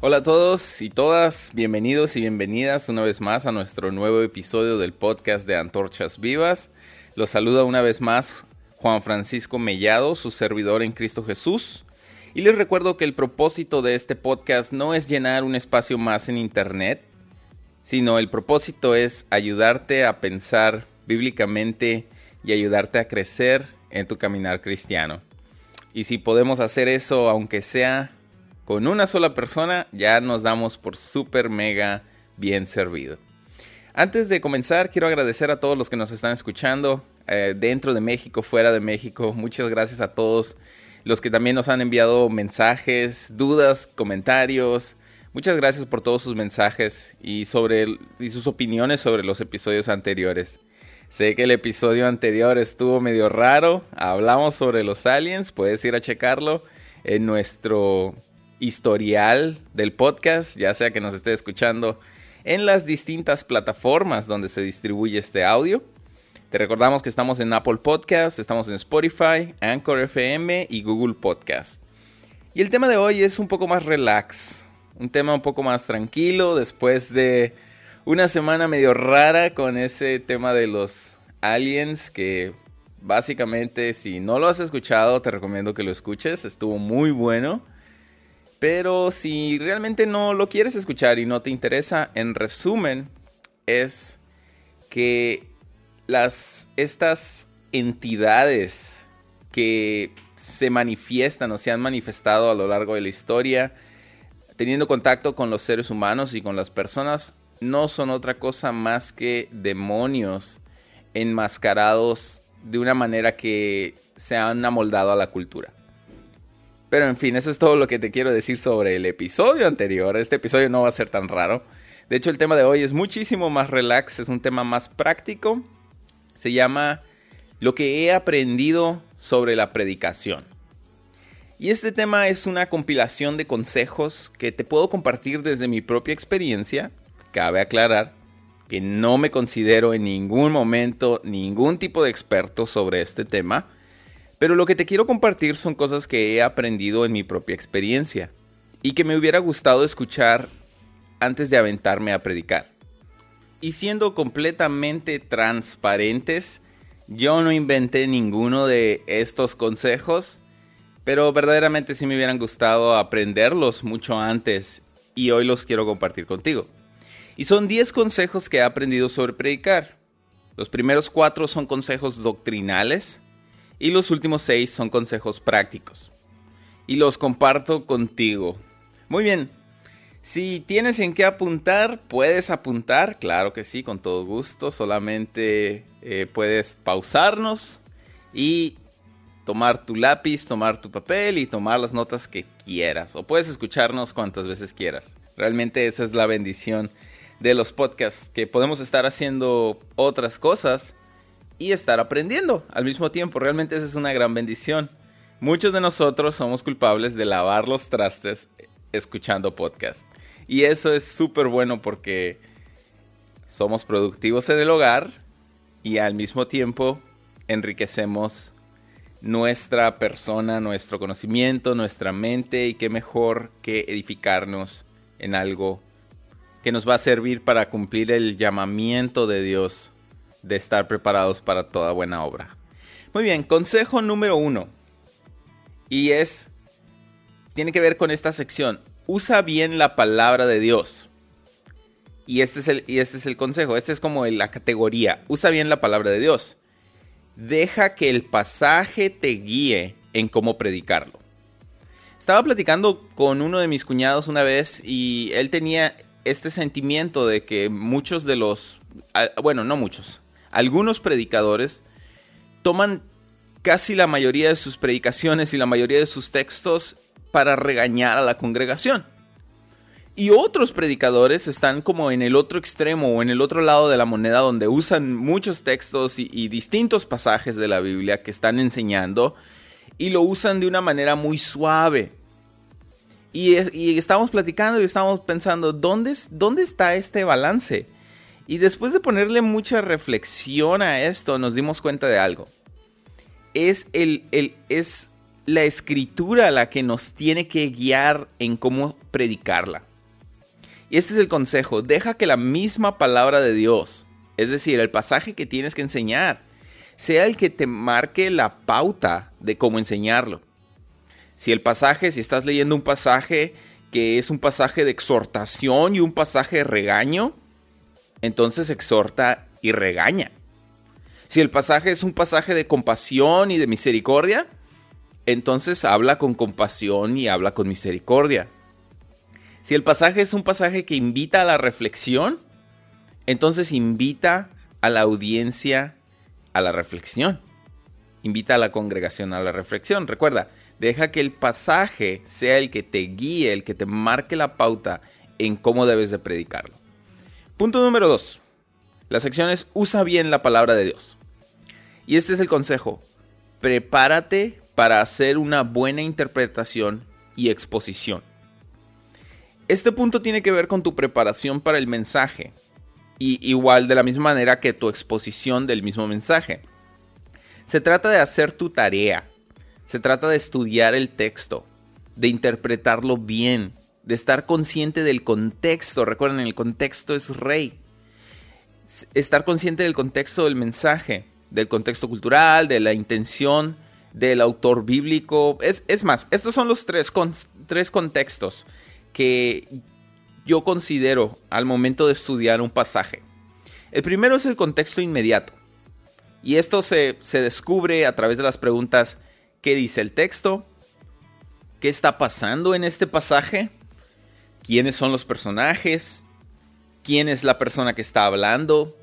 Hola a todos y todas, bienvenidos y bienvenidas una vez más a nuestro nuevo episodio del podcast de Antorchas Vivas. Los saluda una vez más Juan Francisco Mellado, su servidor en Cristo Jesús. Y les recuerdo que el propósito de este podcast no es llenar un espacio más en Internet, sino el propósito es ayudarte a pensar bíblicamente y ayudarte a crecer en tu caminar cristiano. Y si podemos hacer eso, aunque sea con una sola persona, ya nos damos por súper mega bien servido. Antes de comenzar, quiero agradecer a todos los que nos están escuchando eh, dentro de México, fuera de México. Muchas gracias a todos los que también nos han enviado mensajes, dudas, comentarios. Muchas gracias por todos sus mensajes y, sobre, y sus opiniones sobre los episodios anteriores. Sé que el episodio anterior estuvo medio raro. Hablamos sobre los aliens. Puedes ir a checarlo en nuestro historial del podcast, ya sea que nos esté escuchando en las distintas plataformas donde se distribuye este audio. Te recordamos que estamos en Apple Podcast, estamos en Spotify, Anchor FM y Google Podcast. Y el tema de hoy es un poco más relax, un tema un poco más tranquilo después de una semana medio rara con ese tema de los aliens que básicamente si no lo has escuchado te recomiendo que lo escuches, estuvo muy bueno. Pero si realmente no lo quieres escuchar y no te interesa, en resumen, es que las, estas entidades que se manifiestan o se han manifestado a lo largo de la historia, teniendo contacto con los seres humanos y con las personas, no son otra cosa más que demonios enmascarados de una manera que se han amoldado a la cultura. Pero en fin, eso es todo lo que te quiero decir sobre el episodio anterior. Este episodio no va a ser tan raro. De hecho, el tema de hoy es muchísimo más relax, es un tema más práctico. Se llama Lo que he aprendido sobre la predicación. Y este tema es una compilación de consejos que te puedo compartir desde mi propia experiencia. Cabe aclarar que no me considero en ningún momento ningún tipo de experto sobre este tema pero lo que te quiero compartir son cosas que he aprendido en mi propia experiencia y que me hubiera gustado escuchar antes de aventarme a predicar. Y siendo completamente transparentes, yo no inventé ninguno de estos consejos, pero verdaderamente sí me hubieran gustado aprenderlos mucho antes y hoy los quiero compartir contigo. Y son 10 consejos que he aprendido sobre predicar. Los primeros 4 son consejos doctrinales, y los últimos seis son consejos prácticos. Y los comparto contigo. Muy bien. Si tienes en qué apuntar, puedes apuntar, claro que sí, con todo gusto. Solamente eh, puedes pausarnos y tomar tu lápiz, tomar tu papel y tomar las notas que quieras. O puedes escucharnos cuantas veces quieras. Realmente esa es la bendición de los podcasts, que podemos estar haciendo otras cosas y estar aprendiendo al mismo tiempo. Realmente esa es una gran bendición. Muchos de nosotros somos culpables de lavar los trastes escuchando podcast. Y eso es súper bueno porque somos productivos en el hogar y al mismo tiempo enriquecemos nuestra persona, nuestro conocimiento, nuestra mente y qué mejor que edificarnos en algo que nos va a servir para cumplir el llamamiento de Dios de estar preparados para toda buena obra. Muy bien, consejo número uno. Y es, tiene que ver con esta sección. Usa bien la palabra de Dios. Y este es el, y este es el consejo, este es como la categoría. Usa bien la palabra de Dios. Deja que el pasaje te guíe en cómo predicarlo. Estaba platicando con uno de mis cuñados una vez y él tenía este sentimiento de que muchos de los, ah, bueno, no muchos, algunos predicadores toman casi la mayoría de sus predicaciones y la mayoría de sus textos para regañar a la congregación. Y otros predicadores están como en el otro extremo o en el otro lado de la moneda donde usan muchos textos y, distintos pasajes de la Biblia que están enseñando y lo usan de una manera muy suave. Y, estamos platicando y estamos pensando, ¿dónde, ¿dónde está este balance? Y después de ponerle mucha reflexión a esto, nos dimos cuenta de algo. Es, el, el, es la escritura la que nos tiene que guiar en cómo predicarla. Y este es el consejo, deja que la misma palabra de Dios, es decir, el pasaje que tienes que enseñar, sea el que te marque la pauta de cómo enseñarlo. Si el pasaje, si estás leyendo un pasaje que es un pasaje de exhortación y un pasaje de regaño, entonces exhorta y regaña. Si el pasaje es un pasaje de compasión y de misericordia, entonces habla con compasión y habla con misericordia. Si el pasaje es un pasaje que invita a la reflexión, entonces invita a la audiencia a la reflexión. Invita a la congregación a la reflexión. Recuerda, deja que el pasaje sea el que te guíe, el que te marque la pauta en cómo debes de predicarlo. Punto número 2. La sección es usa bien la palabra de Dios. Y este es el consejo. Prepárate para hacer una buena interpretación y exposición. Este punto tiene que ver con tu preparación para el mensaje, y igual de la misma manera que tu exposición del mismo mensaje. Se trata de hacer tu tarea, se trata de estudiar el texto, de interpretarlo bien, de estar consciente del contexto. Recuerden, el contexto es rey. Estar consciente del contexto del mensaje, del contexto cultural, de la intención del autor bíblico. Es, es más, estos son los tres, tres contextos que yo considero al momento de estudiar un pasaje. El primero es el contexto inmediato. Y esto se, se descubre a través de las preguntas, ¿qué dice el texto? ¿Qué está pasando en este pasaje? ¿Quiénes son los personajes? ¿Quién es la persona que está hablando?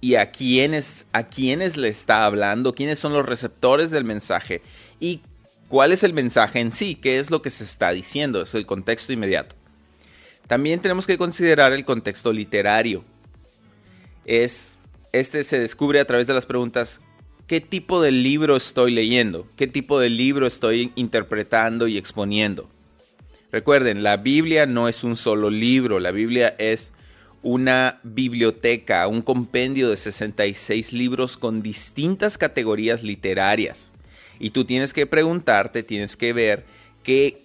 ¿Y a quiénes, a quiénes le está hablando? ¿Quiénes son los receptores del mensaje? ¿Y cuál es el mensaje en sí, qué es lo que se está diciendo, es el contexto inmediato. También tenemos que considerar el contexto literario. Es, este se descubre a través de las preguntas, ¿qué tipo de libro estoy leyendo? ¿Qué tipo de libro estoy interpretando y exponiendo? Recuerden, la Biblia no es un solo libro, la Biblia es una biblioteca, un compendio de 66 libros con distintas categorías literarias. Y tú tienes que preguntarte, tienes que ver qué,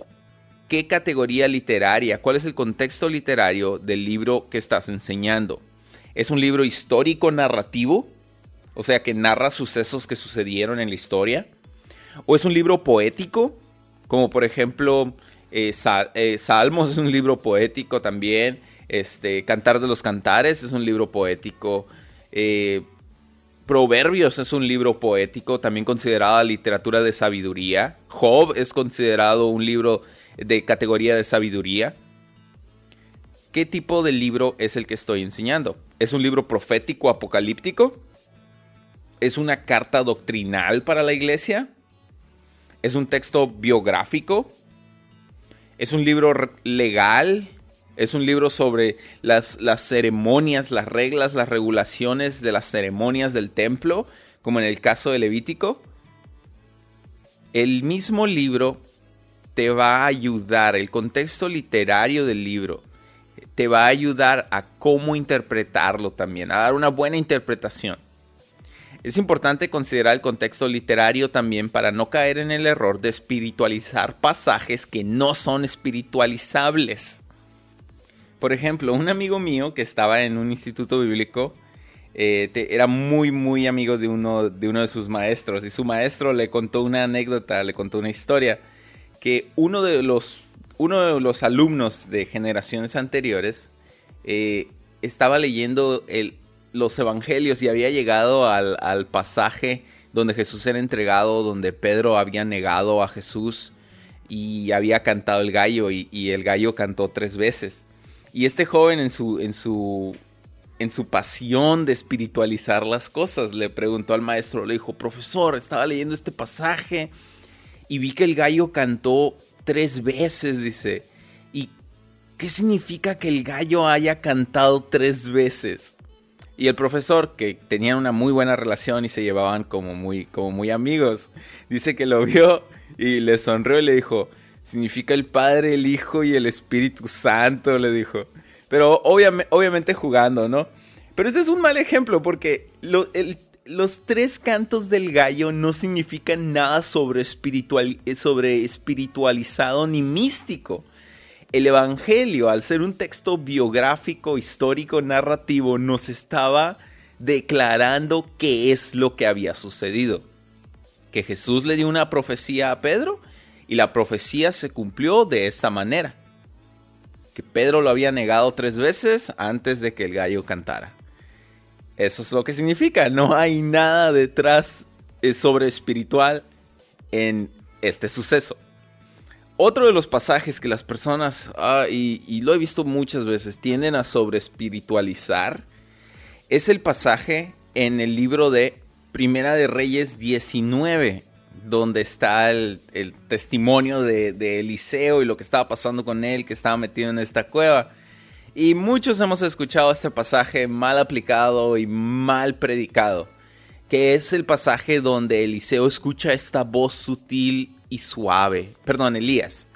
qué categoría literaria, cuál es el contexto literario del libro que estás enseñando. ¿Es un libro histórico narrativo? O sea, que narra sucesos que sucedieron en la historia. ¿O es un libro poético? Como por ejemplo, eh, eh, Salmos es un libro poético también. Este, Cantar de los Cantares es un libro poético. Eh, Proverbios es un libro poético, también considerada literatura de sabiduría. Job es considerado un libro de categoría de sabiduría. ¿Qué tipo de libro es el que estoy enseñando? ¿Es un libro profético apocalíptico? ¿Es una carta doctrinal para la iglesia? ¿Es un texto biográfico? ¿Es un libro legal? Es un libro sobre las, las, ceremonias, las reglas, las regulaciones de las ceremonias del templo, como en el caso de Levítico. El mismo libro te va a ayudar, el contexto literario del libro te va a ayudar a cómo interpretarlo también, a dar una buena interpretación. Es importante considerar el contexto literario también para no caer en el error de espiritualizar pasajes que no son espiritualizables. Por ejemplo, un amigo mío que estaba en un instituto bíblico eh, era muy, muy amigo de uno, de sus maestros y su maestro le contó una anécdota, le contó una historia que uno de los, uno de los alumnos de generaciones anteriores eh, estaba leyendo el, los evangelios y había llegado al, pasaje donde Jesús era entregado, donde Pedro había negado a Jesús y había cantado el gallo y el gallo cantó tres veces. Y este joven en su, en su, en su pasión de espiritualizar las cosas, le preguntó al maestro, le dijo, profesor, estaba leyendo este pasaje y vi que el gallo cantó tres veces, dice. ¿Y qué significa que el gallo haya cantado tres veces? Y el profesor, que tenían una muy buena relación y se llevaban como muy, como muy amigos, dice que lo vio y le sonrió y le dijo, significa el Padre, el Hijo y el Espíritu Santo, le dijo. Pero obviamente jugando, ¿no? Pero este es un mal ejemplo porque los tres cantos del gallo no significan nada sobre, espiritual, sobre espiritualizado ni místico. El Evangelio, al ser un texto biográfico, histórico, narrativo, nos estaba declarando qué es lo que había sucedido. Que Jesús le dio una profecía a Pedro y la profecía se cumplió de esta manera. Que Pedro lo había negado tres veces antes de que el gallo cantara. Eso es lo que significa. No hay nada detrás eh, sobre espiritual en este suceso. Otro de los pasajes que las personas, ah, y, lo he visto muchas veces, tienden a sobre espiritualizar, es el pasaje en el libro de Primera de Reyes 19, donde está el, testimonio de, de, Eliseo y lo que estaba pasando con él, que estaba metido en esta cueva. Y muchos hemos escuchado este pasaje mal aplicado y mal predicado, que es el pasaje donde Eliseo escucha esta voz sutil y suave, perdón, Elías,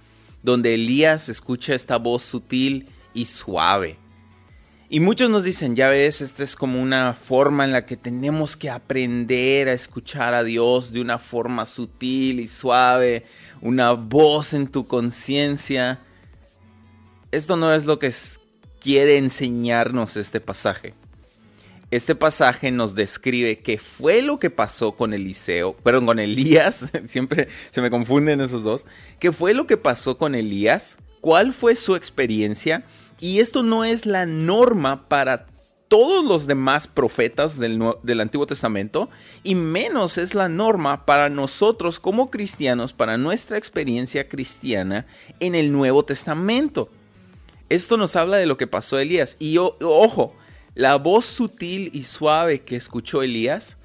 donde Elías escucha esta voz sutil y suave. Y muchos nos dicen, ya ves, esta es como una forma en la que tenemos que aprender a escuchar a Dios de una forma sutil y suave, una voz en tu conciencia. Esto no es lo que quiere enseñarnos este pasaje este pasaje nos describe qué fue lo que pasó con Eliseo, perdón, con Elías, siempre se me confunden esos dos, qué fue lo que pasó con Elías, cuál fue su experiencia, y esto no es la norma para todos los demás profetas del, Antiguo Testamento y menos es la norma para nosotros como cristianos, para nuestra experiencia cristiana en el Nuevo Testamento. Esto nos habla de lo que pasó Elías. Y ojo, la voz sutil y suave que escuchó Elías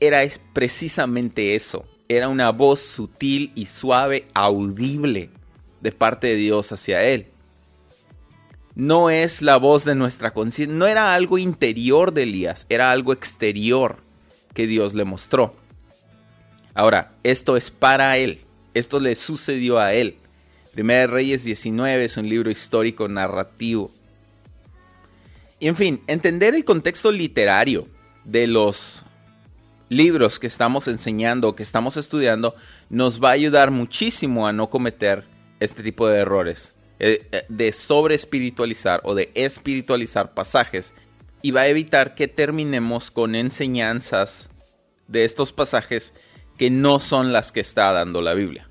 era precisamente eso. Era una voz sutil y suave, audible de parte de Dios hacia él. No es la voz de nuestra conciencia, no era algo interior de Elías, era algo exterior que Dios le mostró. Ahora, esto es para él, esto le sucedió a él. Primera Reyes 19 es un libro histórico narrativo y en fin, entender el contexto literario de los libros que estamos enseñando, que estamos estudiando, nos va a ayudar muchísimo a no cometer este tipo de errores, eh, eh, de sobre espiritualizar o de espiritualizar pasajes, y va a evitar que terminemos con enseñanzas de estos pasajes que no son las que está dando la Biblia.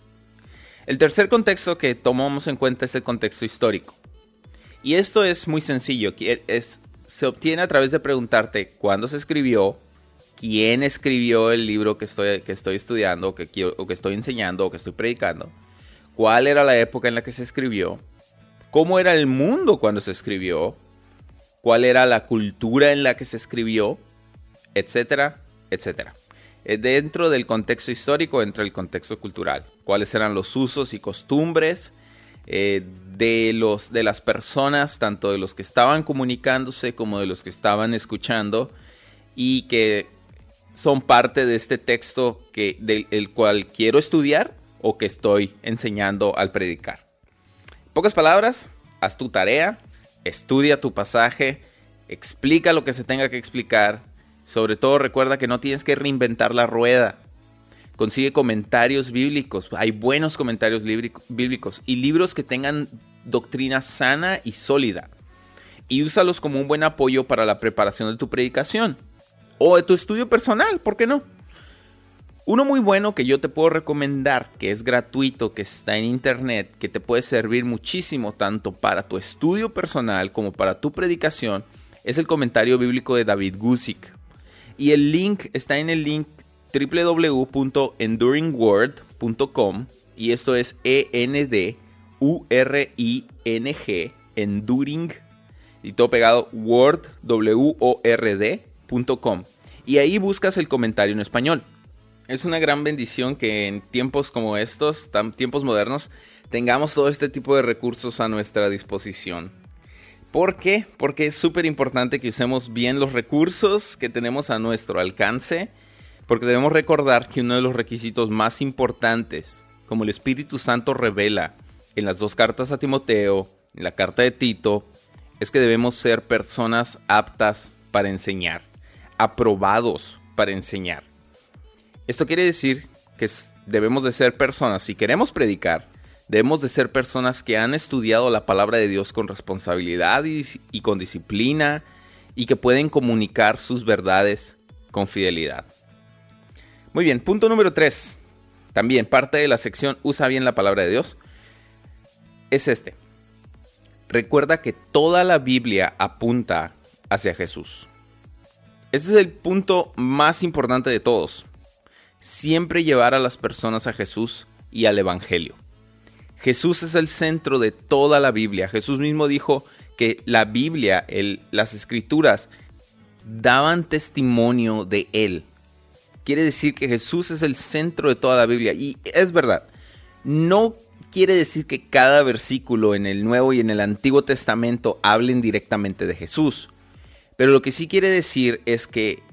El tercer contexto que tomamos en cuenta es el contexto histórico. Y esto es muy sencillo, es, se obtiene a través de preguntarte cuándo se escribió, quién escribió el libro que estoy, que estoy estudiando, o que, que estoy enseñando, o que estoy predicando, cuál era la época en la que se escribió, cómo era el mundo cuando se escribió, cuál era la cultura en la que se escribió, etcétera, etcétera. Eh, dentro del contexto histórico entra el contexto cultural, cuáles eran los usos y costumbres, eh, de, los, de las personas, tanto de los que estaban comunicándose como de los que estaban escuchando, y que son parte de este texto que, del cual quiero estudiar o que estoy enseñando al predicar. pocas palabras, haz tu tarea, estudia tu pasaje, explica lo que se tenga que explicar. Sobre todo recuerda que no tienes que reinventar la rueda. Consigue comentarios bíblicos. Hay buenos comentarios bíblicos y libros que tengan doctrina sana y sólida. Y úsalos como un buen apoyo para la preparación de tu predicación. O de tu estudio personal, ¿por qué no? Uno muy bueno que yo te puedo recomendar, que es gratuito, que está en internet, que te puede servir muchísimo tanto para tu estudio personal como para tu predicación, es el comentario bíblico de David Gusick. Y el link está en el link www.enduringword.com y esto es E N D U R I N G enduring y todo pegado word w o r d.com y ahí buscas el comentario en español. Es una gran bendición que en tiempos como estos, tiempos modernos, tengamos todo este tipo de recursos a nuestra disposición. ¿Por qué? Porque es súper importante que usemos bien los recursos que tenemos a nuestro alcance porque debemos recordar que uno de los requisitos más importantes, como el Espíritu Santo revela en las dos cartas a Timoteo, en la carta de Tito, es que debemos ser personas aptas para enseñar, aprobados para enseñar. Esto quiere decir que debemos de ser personas, si queremos predicar, Debemos de ser personas que han estudiado la palabra de Dios con responsabilidad y, y con disciplina y que pueden comunicar sus verdades con fidelidad. Muy bien, punto número 3. También parte de la sección Usa bien la palabra de Dios. Es este. Recuerda que toda la Biblia apunta hacia Jesús. Este es el punto más importante de todos. Siempre llevar a las personas a Jesús y al Evangelio. Jesús es el centro de toda la Biblia. Jesús mismo dijo que la Biblia, las escrituras, daban testimonio de Él. Quiere decir que Jesús es el centro de toda la Biblia. Y es verdad, no quiere decir que cada versículo en el Nuevo y en el Antiguo Testamento hablen directamente de Jesús. Pero lo que sí quiere decir es que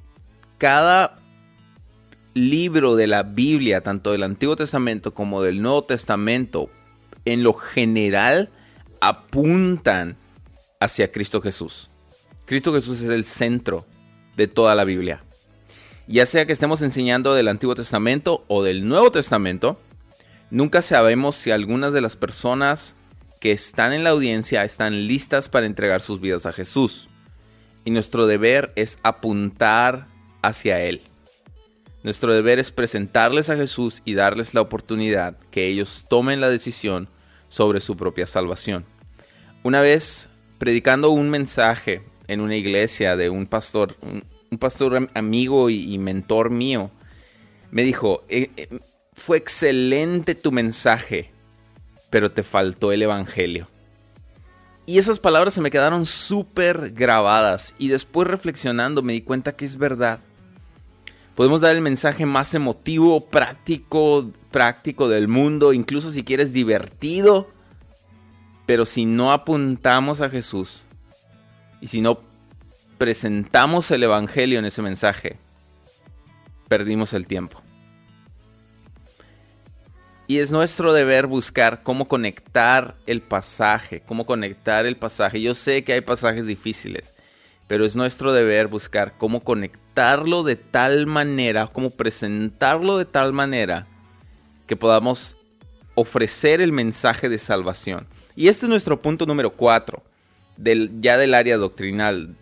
cada libro de la Biblia, tanto del Antiguo Testamento como del Nuevo Testamento, en lo general apuntan hacia Cristo Jesús. Cristo Jesús es el centro de toda la Biblia. Ya sea que estemos enseñando del Antiguo Testamento o del Nuevo Testamento, nunca sabemos si algunas de las personas que están en la audiencia están listas para entregar sus vidas a Jesús. Y nuestro deber es apuntar hacia Él. Nuestro deber es presentarles a Jesús y darles la oportunidad que ellos tomen la decisión sobre su propia salvación. Una vez predicando un mensaje en una iglesia de un pastor, pastor amigo y, mentor mío, me dijo, eh, eh, fue excelente tu mensaje, pero te faltó el Evangelio. Y esas palabras se me quedaron súper grabadas y después reflexionando me di cuenta que es verdad. Podemos dar el mensaje más emotivo, práctico, práctico del mundo, incluso si quieres divertido, pero si no apuntamos a Jesús y si no presentamos el Evangelio en ese mensaje, perdimos el tiempo. Y es nuestro deber buscar cómo conectar el pasaje, cómo conectar el pasaje. Yo sé que hay pasajes difíciles, pero es nuestro deber buscar cómo conectarlo de tal manera, cómo presentarlo de tal manera que podamos ofrecer el mensaje de salvación. Y este es nuestro punto número 4, del, ya del área doctrinal,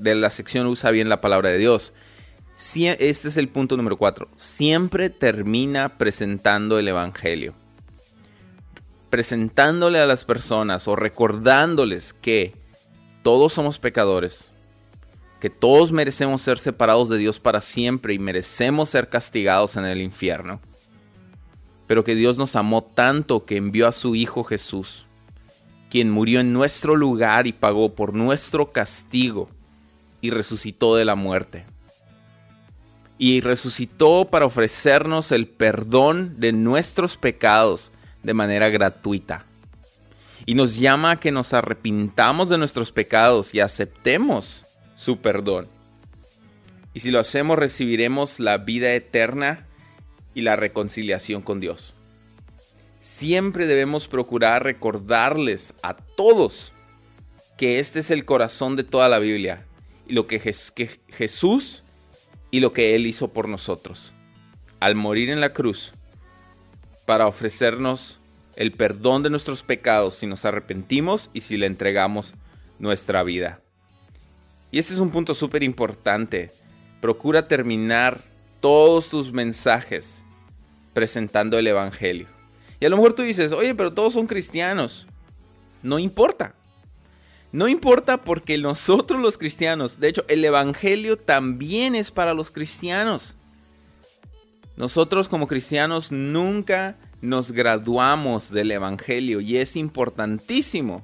de la sección Usa bien la palabra de Dios. este es el punto número 4. Siempre termina presentando el Evangelio. Presentándole a las personas o recordándoles que todos somos pecadores, que todos merecemos ser separados de Dios para siempre y merecemos ser castigados en el infierno. Pero que Dios nos amó tanto que envió a su Hijo Jesús quien murió en nuestro lugar y pagó por nuestro castigo y resucitó de la muerte. Y resucitó para ofrecernos el perdón de nuestros pecados de manera gratuita. Y nos llama a que nos arrepintamos de nuestros pecados y aceptemos su perdón. Y si lo hacemos recibiremos la vida eterna y la reconciliación con Dios siempre debemos procurar recordarles a todos que este es el corazón de toda la Biblia lo que, Jesús y lo que Él hizo por nosotros al morir en la cruz para ofrecernos el perdón de nuestros pecados si nos arrepentimos y si le entregamos nuestra vida. Y este es un punto súper importante. Procura terminar todos tus mensajes presentando el Evangelio. Y a lo mejor tú dices, oye, pero todos son cristianos. No importa. No importa porque nosotros los cristianos, de hecho el Evangelio también es para los cristianos. Nosotros como cristianos nunca nos graduamos del Evangelio y es importantísimo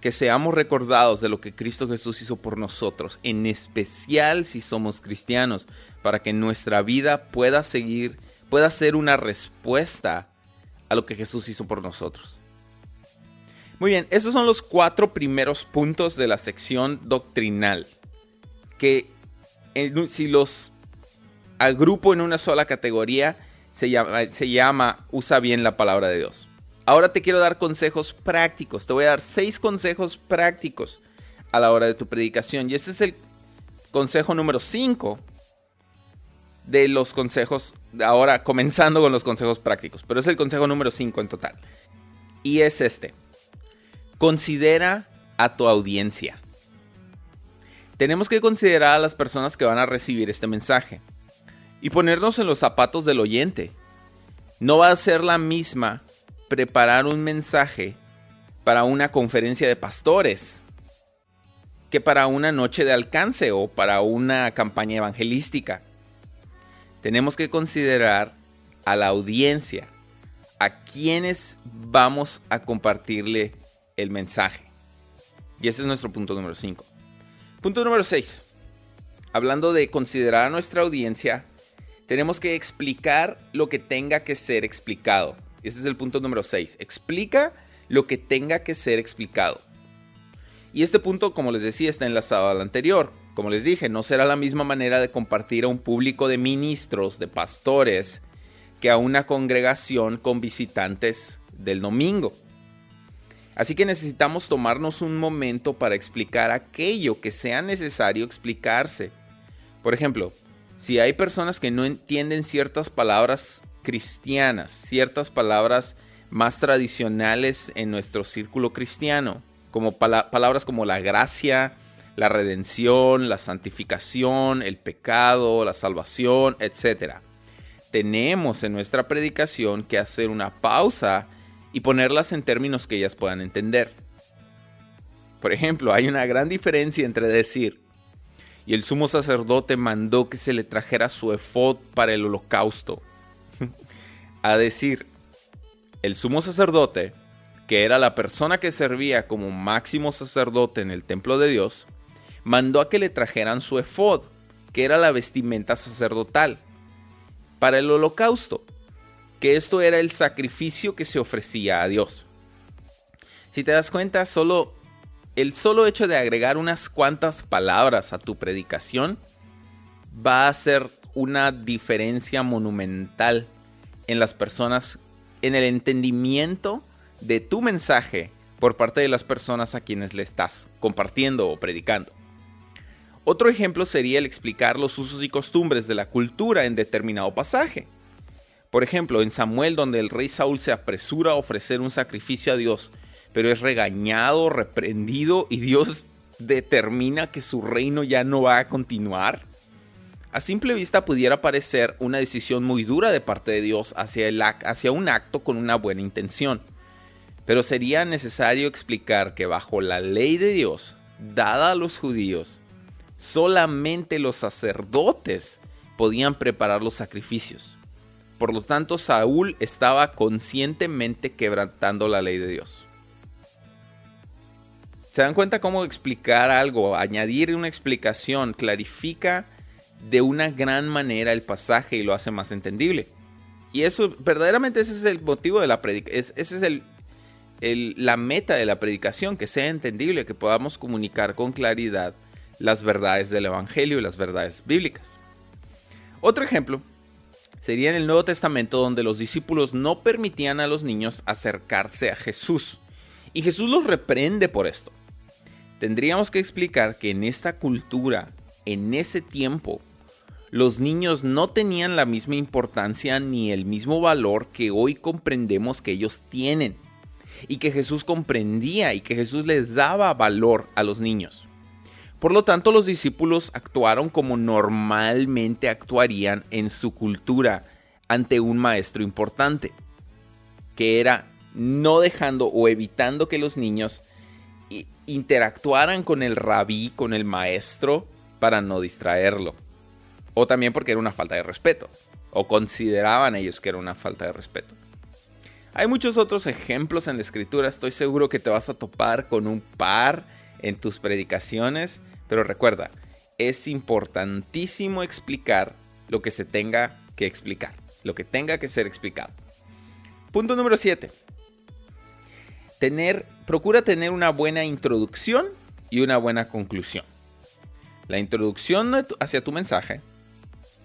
que seamos recordados de lo que Cristo Jesús hizo por nosotros, en especial si somos cristianos, para que nuestra vida pueda seguir, pueda ser una respuesta a lo que Jesús hizo por nosotros. Muy bien, esos son los cuatro primeros puntos de la sección doctrinal. Que si los agrupo en una sola categoría, se llama, se llama Usa bien la palabra de Dios. Ahora te quiero dar consejos prácticos. Te voy a dar seis consejos prácticos a la hora de tu predicación. Y este es el consejo número cinco de los consejos, ahora comenzando con los consejos prácticos, pero es el consejo número 5 en total. Y es este. Considera a tu audiencia. Tenemos que considerar a las personas que van a recibir este mensaje y ponernos en los zapatos del oyente. No va a ser la misma preparar un mensaje para una conferencia de pastores que para una noche de alcance o para una campaña evangelística. Tenemos que considerar a la audiencia, a quienes vamos a compartirle el mensaje. Y ese es nuestro punto número 5. Punto número 6. Hablando de considerar a nuestra audiencia, tenemos que explicar lo que tenga que ser explicado. Este es el punto número 6. Explica lo que tenga que ser explicado. Y este punto, como les decía, está enlazado al anterior. Como les dije, no será la misma manera de compartir a un público de ministros, de pastores, que a una congregación con visitantes del domingo. Así que necesitamos tomarnos un momento para explicar aquello que sea necesario explicarse. Por ejemplo, si hay personas que no entienden ciertas palabras cristianas, ciertas palabras más tradicionales en nuestro círculo cristiano, como palabras como la gracia, la redención, la santificación, el pecado, la salvación, etc. Tenemos en nuestra predicación que hacer una pausa y ponerlas en términos que ellas puedan entender. Por ejemplo, hay una gran diferencia entre decir, y el sumo sacerdote mandó que se le trajera su efod para el holocausto, a decir, el sumo sacerdote que era la persona que servía como máximo sacerdote en el templo de Dios, mandó a que le trajeran su efod, que era la vestimenta sacerdotal, para el holocausto, que esto era el sacrificio que se ofrecía a Dios. Si te das cuenta, solo el solo hecho de agregar unas cuantas palabras a tu predicación va a hacer una diferencia monumental en las personas, en el entendimiento de tu mensaje por parte de las personas a quienes le estás compartiendo o predicando. Otro ejemplo sería el explicar los usos y costumbres de la cultura en determinado pasaje. Por ejemplo, en Samuel donde el rey Saúl se apresura a ofrecer un sacrificio a Dios, pero es regañado, reprendido y Dios determina que su reino ya no va a continuar. A simple vista pudiera parecer una decisión muy dura de parte de Dios hacia, el, hacia un acto con una buena intención. Pero sería necesario explicar que bajo la ley de Dios, dada a los judíos, solamente los sacerdotes podían preparar los sacrificios. Por lo tanto, Saúl estaba conscientemente quebrantando la ley de Dios. ¿Se dan cuenta cómo explicar algo, añadir una explicación, clarifica de una gran manera el pasaje y lo hace más entendible? Y eso, verdaderamente ese es el motivo de la predicación, ese es el, la meta de la predicación, que sea entendible, que podamos comunicar con claridad las verdades del Evangelio y las verdades bíblicas. Otro ejemplo sería en el Nuevo Testamento donde los discípulos no permitían a los niños acercarse a Jesús. Y Jesús los reprende por esto. Tendríamos que explicar que en esta cultura, en ese tiempo, los niños no tenían la misma importancia ni el mismo valor que hoy comprendemos que ellos tienen y que Jesús comprendía y que Jesús les daba valor a los niños. Por lo tanto, los discípulos actuaron como normalmente actuarían en su cultura ante un maestro importante, que era no dejando o evitando que los niños interactuaran con el rabí, con el maestro, para no distraerlo. O también porque era una falta de respeto, o consideraban ellos que era una falta de respeto. Hay muchos otros ejemplos en la escritura, estoy seguro que te vas a topar con un par en tus predicaciones, pero recuerda, es importantísimo explicar lo que se tenga que explicar, lo que tenga que ser explicado. Punto número 7. Tener, procura tener una buena introducción y una buena conclusión. La introducción hacia tu mensaje,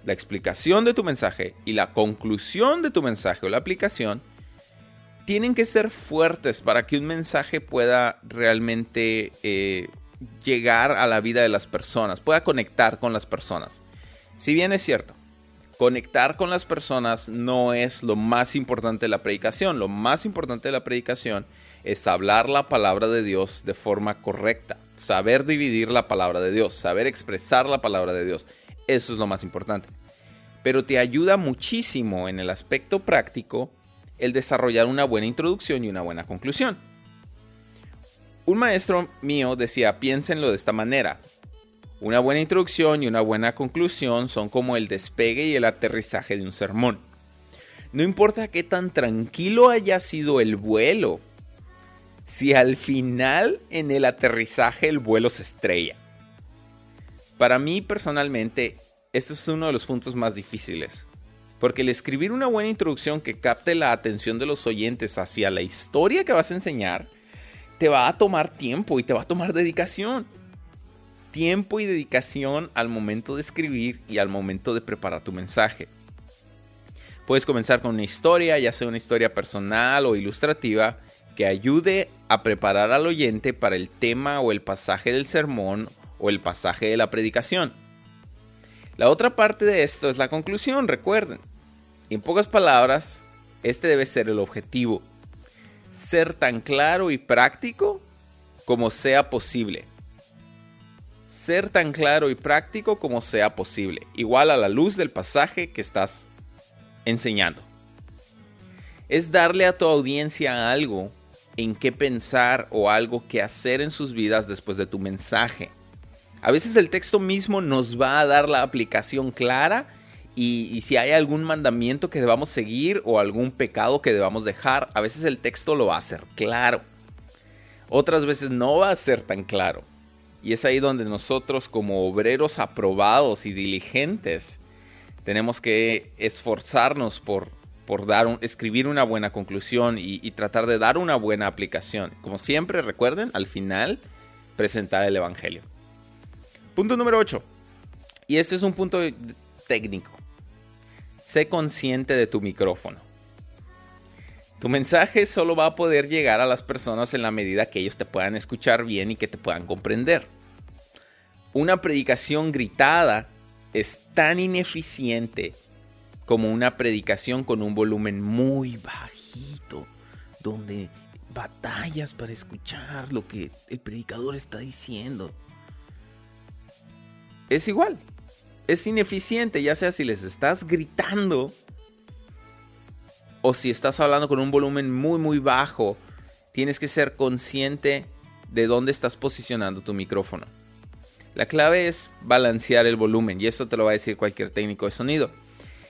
la explicación de tu mensaje y la conclusión de tu mensaje o la aplicación tienen que ser fuertes para que un mensaje pueda realmente eh, llegar a la vida de las personas, pueda conectar con las personas. Si bien es cierto, Conectar con las personas no es lo más importante de la predicación. Lo más importante de la predicación es hablar la palabra de Dios de forma correcta. Saber dividir la palabra de Dios, saber expresar la palabra de Dios. Eso es lo más importante. Pero te ayuda muchísimo en el aspecto práctico el desarrollar una buena introducción y una buena conclusión. Un maestro mío decía, piénsenlo de esta manera. Una buena introducción y una buena conclusión son como el despegue y el aterrizaje de un sermón. No importa qué tan tranquilo haya sido el vuelo, si al final en el aterrizaje el vuelo se estrella. Para mí personalmente, este es uno de los puntos más difíciles. Porque el escribir una buena introducción que capte la atención de los oyentes hacia la historia que vas a enseñar te va a tomar tiempo y te va a tomar dedicación. Tiempo y dedicación al momento de escribir y al momento de preparar tu mensaje. Puedes comenzar con una historia, ya sea una historia personal o ilustrativa, que ayude a preparar al oyente para el tema o el pasaje del sermón o el pasaje de la predicación. La otra parte de esto es la conclusión, recuerden. En pocas palabras, este debe ser el objetivo ser tan claro y práctico como sea posible. Ser tan claro y práctico como sea posible, igual a la luz del pasaje que estás enseñando. Es darle a tu audiencia algo en qué pensar o algo que hacer en sus vidas después de tu mensaje. A veces el texto mismo nos va a dar la aplicación clara y, si hay algún mandamiento que debamos seguir o algún pecado que debamos dejar, a veces el texto lo va a hacer claro. Otras veces no va a ser tan claro. Y es ahí donde nosotros como obreros aprobados y diligentes tenemos que esforzarnos por, por dar escribir una buena conclusión y, y, tratar de dar una buena aplicación. Como siempre, recuerden, al final, presentar el Evangelio. Punto número 8. Y este es un punto técnico sé consciente de tu micrófono. Tu mensaje solo va a poder llegar a las personas en la medida que ellos te puedan escuchar bien y que te puedan comprender. Una predicación gritada es tan ineficiente como una predicación con un volumen muy bajito, donde batallas para escuchar lo que el predicador está diciendo. Es igual, es ineficiente, ya sea si les estás gritando o si estás hablando con un volumen muy muy bajo, tienes que ser consciente de dónde estás posicionando tu micrófono. La clave es balancear el volumen y eso te lo va a decir cualquier técnico de sonido.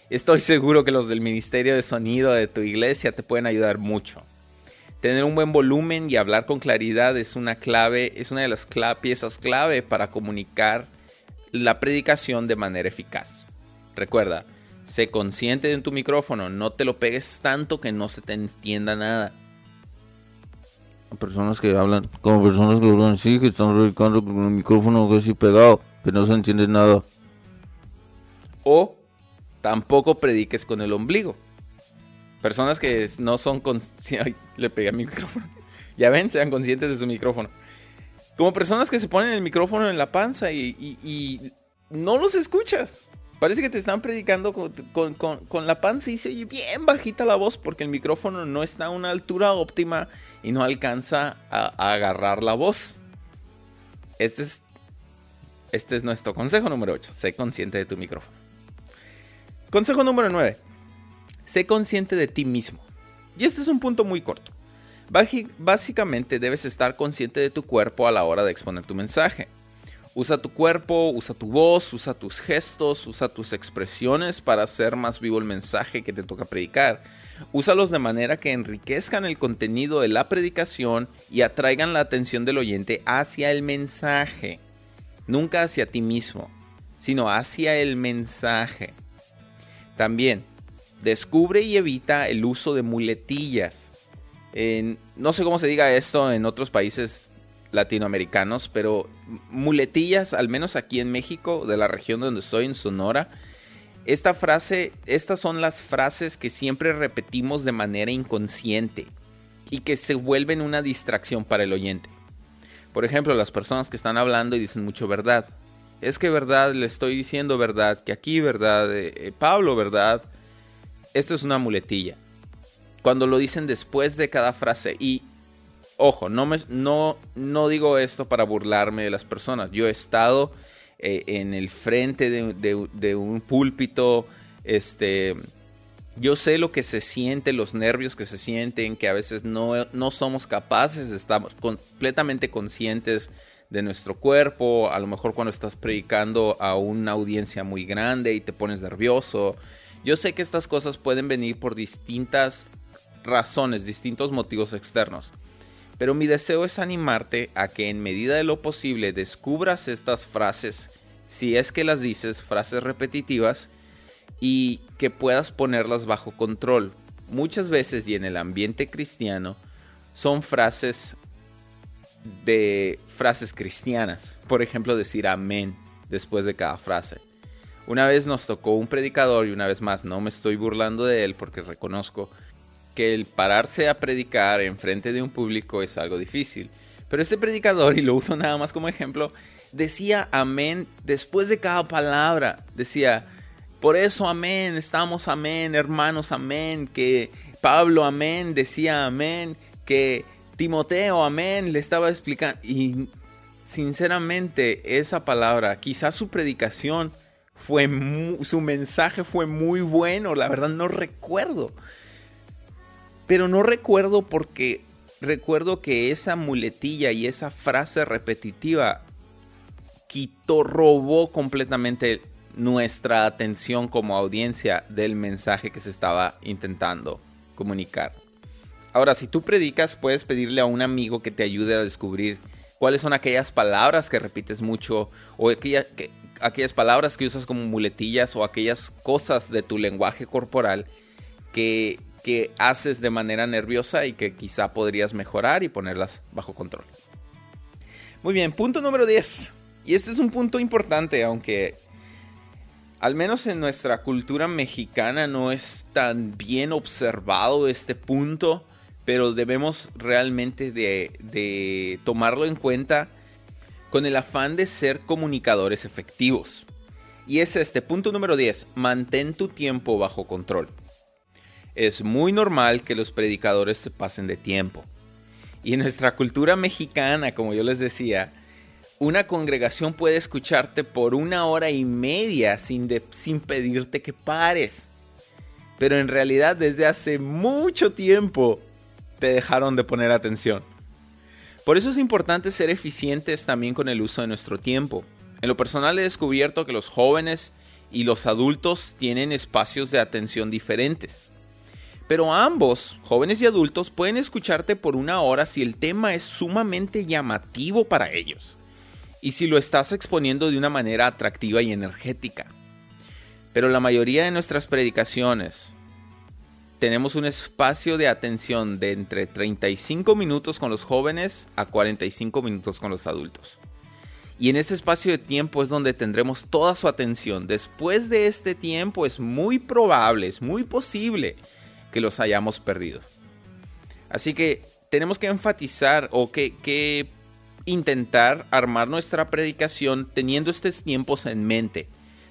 Estoy seguro que los del Ministerio de Sonido de tu iglesia te pueden ayudar mucho. Tener un buen volumen y hablar con claridad es una clave, es una de las piezas clave para comunicar la predicación de manera eficaz. Recuerda, sé consciente de tu micrófono, no te lo pegues tanto que no se te entienda nada. Personas que hablan, como personas que hablan así, que están predicando con el micrófono así pegado, que no se entiende nada. O tampoco prediques con el ombligo. Personas que no son conscientes. Le pegué mi micrófono. Ya ven, sean conscientes de su micrófono. Como personas que se ponen el micrófono en la panza y, no los escuchas. Parece que te están predicando con, la panza y se oye bien bajita la voz porque el micrófono no está a una altura óptima y no alcanza a, agarrar la voz. Este es, este es nuestro consejo número 8. Sé consciente de tu micrófono. Consejo número 9. Sé consciente de ti mismo. Y este es un punto muy corto. Básicamente debes estar consciente de tu cuerpo a la hora de exponer tu mensaje. Usa tu cuerpo, usa tu voz, usa tus gestos, usa tus expresiones para hacer más vivo el mensaje que te toca predicar. Úsalos de manera que enriquezcan el contenido de la predicación y atraigan la atención del oyente hacia el mensaje. Nunca hacia ti mismo, sino hacia el mensaje. También, descubre y evita el uso de muletillas no sé cómo se diga esto en otros países latinoamericanos, pero muletillas, al menos aquí en México, de la región donde soy, en Sonora, esta frase, estas son las frases que siempre repetimos de manera inconsciente y que se vuelven una distracción para el oyente. Por ejemplo, las personas que están hablando y dicen mucho verdad. es que verdad, le estoy diciendo verdad, que aquí verdad, eh, eh, Pablo verdad, esto es una muletilla. Cuando lo dicen después de cada frase y ojo, no, me, no, no digo esto para burlarme de las personas. Yo he estado eh, en el frente de, un púlpito, este, yo sé lo que se siente, los nervios que se sienten, que a veces no, no somos capaces, estamos completamente conscientes de nuestro cuerpo, a lo mejor cuando estás predicando a una audiencia muy grande y te pones nervioso. Yo sé que estas cosas pueden venir por distintas razones, distintos motivos externos. Pero mi deseo es animarte a que en medida de lo posible descubras estas frases, si es que las dices, frases repetitivas, y que puedas ponerlas bajo control. Muchas veces y en el ambiente cristiano son frases de frases cristianas. Por ejemplo, decir amén después de cada frase. Una vez nos tocó un predicador y una vez más no me estoy burlando de él porque reconozco que el pararse a predicar en frente de un público es algo difícil. Pero este predicador, y lo uso nada más como ejemplo, decía amén después de cada palabra. Decía, por eso amén, estamos amén, hermanos, amén, que Pablo amén, decía amén, que Timoteo amén, le estaba explicando. Y sinceramente esa palabra, quizás su predicación fue, su mensaje fue muy bueno, la verdad no recuerdo pero no recuerdo porque recuerdo que esa muletilla y esa frase repetitiva quitó, robó completamente nuestra atención como audiencia del mensaje que se estaba intentando comunicar. Ahora, si tú predicas, puedes pedirle a un amigo que te ayude a descubrir cuáles son aquellas palabras que repites mucho o aquellas, aquellas palabras que usas como muletillas o aquellas cosas de tu lenguaje corporal que que haces de manera nerviosa y que quizá podrías mejorar y ponerlas bajo control. Muy bien, punto número 10. Y este es un punto importante, aunque al menos en nuestra cultura mexicana no es tan bien observado este punto, pero debemos realmente de, tomarlo en cuenta con el afán de ser comunicadores efectivos. Y es este punto número 10, mantén tu tiempo bajo control es muy normal que los predicadores se pasen de tiempo. Y en nuestra cultura mexicana, como yo les decía, una congregación puede escucharte por una hora y media sin, sin pedirte que pares. Pero en realidad desde hace mucho tiempo te dejaron de poner atención. Por eso es importante ser eficientes también con el uso de nuestro tiempo. En lo personal he descubierto que los jóvenes y los adultos tienen espacios de atención diferentes. Pero ambos, jóvenes y adultos, pueden escucharte por una hora si el tema es sumamente llamativo para ellos y si lo estás exponiendo de una manera atractiva y energética. Pero la mayoría de nuestras predicaciones tenemos un espacio de atención de entre 35 minutos con los jóvenes a 45 minutos con los adultos. Y en este espacio de tiempo es donde tendremos toda su atención. Después de este tiempo es muy probable, es muy posible que los hayamos perdido. Así que tenemos que enfatizar o que, intentar armar nuestra predicación teniendo estos tiempos en mente.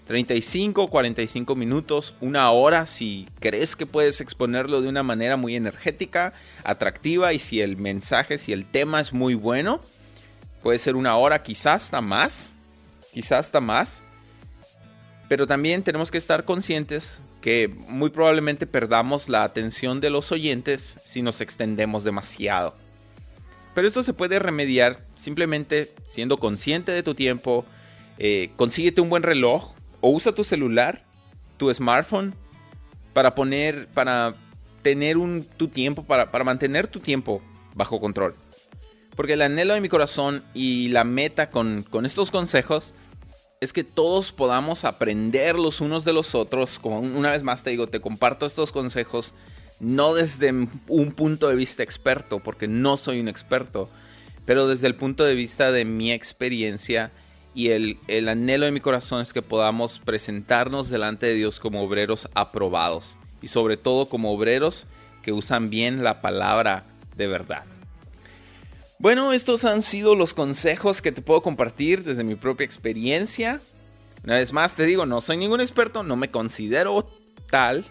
35, 45 minutos, una hora si crees que puedes exponerlo de una manera muy energética, atractiva y si el mensaje, si el tema es muy bueno, puede ser una hora, quizás hasta más, quizás hasta más. Pero también tenemos que estar conscientes que muy probablemente perdamos la atención de los oyentes si nos extendemos demasiado. Pero esto se puede remediar simplemente siendo consciente de tu tiempo, eh, consíguete un buen reloj o usa tu celular, tu smartphone, para poner, para tener un, tu tiempo, para, mantener tu tiempo bajo control. Porque el anhelo de mi corazón y la meta con estos consejos es que todos podamos aprender los unos de los otros. Como una vez más te digo, te comparto estos consejos no desde un punto de vista experto, porque no soy un experto, pero desde el punto de vista de mi experiencia y el, el anhelo de mi corazón es que podamos presentarnos delante de Dios como obreros aprobados y sobre todo como obreros que usan bien la palabra de verdad. Bueno, estos han sido los consejos que te puedo compartir desde mi propia experiencia. Una vez más te digo, no soy ningún experto, no me considero tal,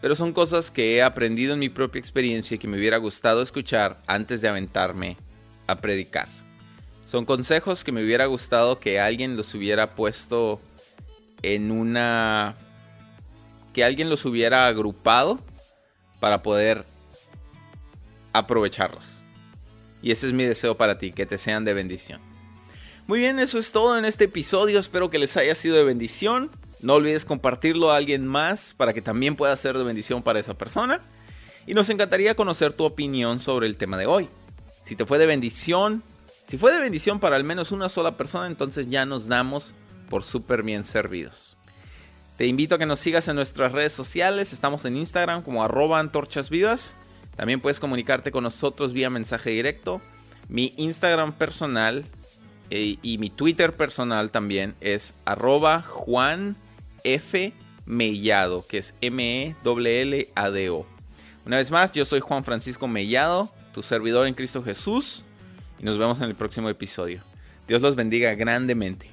pero son cosas que he aprendido en mi propia experiencia y que me hubiera gustado escuchar antes de aventarme a predicar. Son consejos que me hubiera gustado que alguien los hubiera puesto en una... que alguien los hubiera agrupado para poder aprovecharlos. Y ese es mi deseo para ti, que te sean de bendición. Muy bien, eso es todo en este episodio. Espero que les haya sido de bendición. No olvides compartirlo a alguien más para que también pueda ser de bendición para esa persona. Y nos encantaría conocer tu opinión sobre el tema de hoy. Si te fue de bendición, si fue de bendición para al menos una sola persona, entonces ya nos damos por súper bien servidos. Te invito a que nos sigas en nuestras redes sociales. Estamos en Instagram como arroba antorchasvivas. También puedes comunicarte con nosotros vía mensaje directo. Mi Instagram personal eh, y mi Twitter personal también es arroba Juan F. Mellado, que es M-E-L-L-A-D-O. Una vez más, yo soy Juan Francisco Mellado, tu servidor en Cristo Jesús, y nos vemos en el próximo episodio. Dios los bendiga grandemente.